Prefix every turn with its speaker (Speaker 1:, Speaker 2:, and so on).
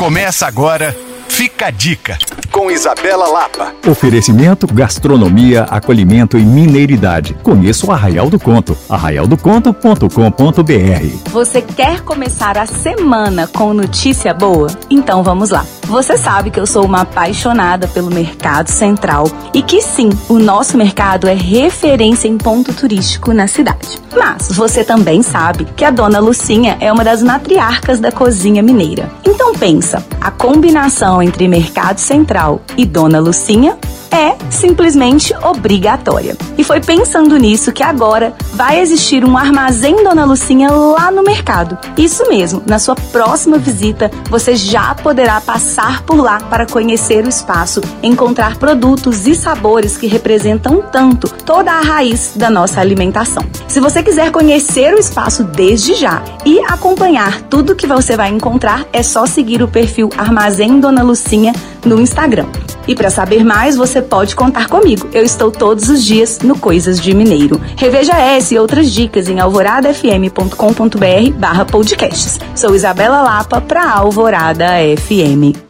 Speaker 1: Começa agora, fica a dica, com Isabela Lapa.
Speaker 2: Oferecimento, gastronomia, acolhimento e mineiridade. Conheça o Arraial do Conto, arraialdoconto.com.br.
Speaker 3: Você quer começar a semana com notícia boa? Então vamos lá. Você sabe que eu sou uma apaixonada pelo mercado central e que sim, o nosso mercado é referência em ponto turístico na cidade. Mas você também sabe que a dona Lucinha é uma das matriarcas da cozinha mineira. Então pensa, a combinação entre mercado central e dona Lucinha é simplesmente obrigatória. E foi pensando nisso que agora vai existir um armazém Dona Lucinha lá no mercado. Isso mesmo, na sua próxima visita, você já poderá passar por lá para conhecer o espaço, encontrar produtos e sabores que representam tanto toda a raiz da nossa alimentação. Se você quiser conhecer o espaço desde já e acompanhar tudo que você vai encontrar, é só seguir o perfil Armazém Dona Lucinha no Instagram. E para saber mais, você pode contar comigo. Eu estou todos os dias no Coisas de Mineiro. Reveja essa e outras dicas em alvoradafm.com.br barra podcasts. Sou Isabela Lapa para Alvorada FM.